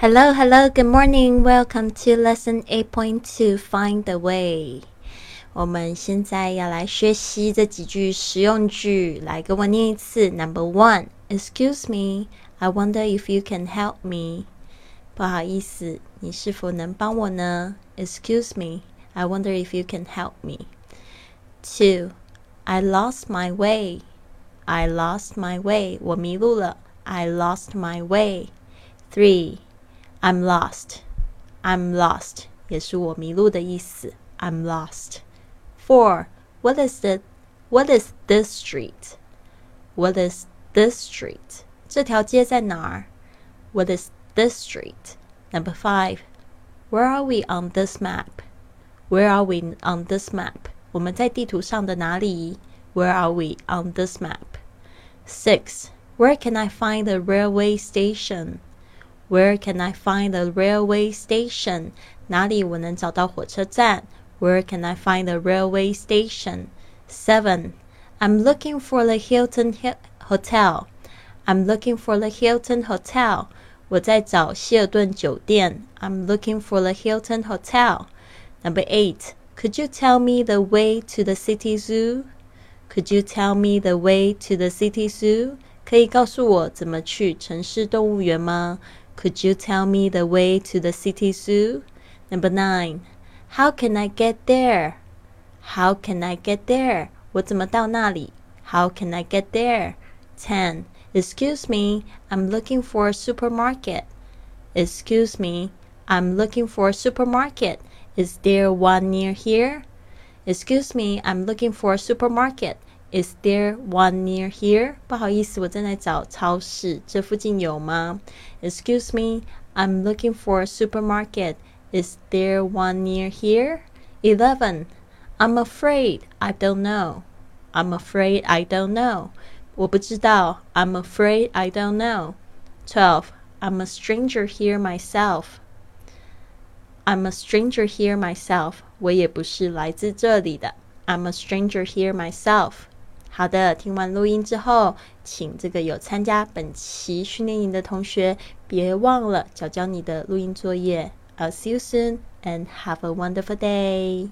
Hello, hello, good morning. Welcome to lesson eight point two. Find the way. 我们现在要来学习这几句实用句，来跟我念一次。Number one, Excuse me, I wonder if you can help me. 不好意思，你是否能帮我呢？Excuse me, I wonder if you can help me. Two, I lost my way. I lost my way. 我迷路了。I lost my way. Three. I'm lost. I'm lost 也是我迷路的意思。I'm lost. Four. What is the What is this street? What is this street? 这条街在哪儿？What is this street? Number five. Where are we on this map? Where are we on this map? 我们在地图上的哪里？Where are we on this map? Six. Where can I find the railway station? Where can I find the railway station? 哪里我能找到火车站？Where can I find the railway station? Seven. I'm looking for the Hilton Hotel. I'm looking for the Hilton Hotel. 我在找希尔顿酒店。I'm looking for the Hilton Hotel. Number eight. Could you tell me the way to the city zoo? Could you tell me the way to the city zoo? 可以告诉我怎么去城市动物园吗 ？could you tell me the way to the city zoo? Number nine. How can I get there? How can I get there? 我怎么到那里? How can I get there? Ten. Excuse me, I'm looking for a supermarket. Excuse me, I'm looking for a supermarket. Is there one near here? Excuse me, I'm looking for a supermarket. Is there one near here? 不好意思，我正在找超市，这附近有吗？Excuse me, I'm looking for a supermarket. Is there one near here? Eleven. I'm afraid I don't know. I'm afraid I don't know. 我不知道。I'm afraid I don't know. Twelve. I'm a stranger here myself. I'm a stranger here myself. 我也不是来自这里的。I'm a stranger here myself. 好的，听完录音之后，请这个有参加本期训练营的同学别忘了交交你的录音作业。I'll see you soon and have a wonderful day.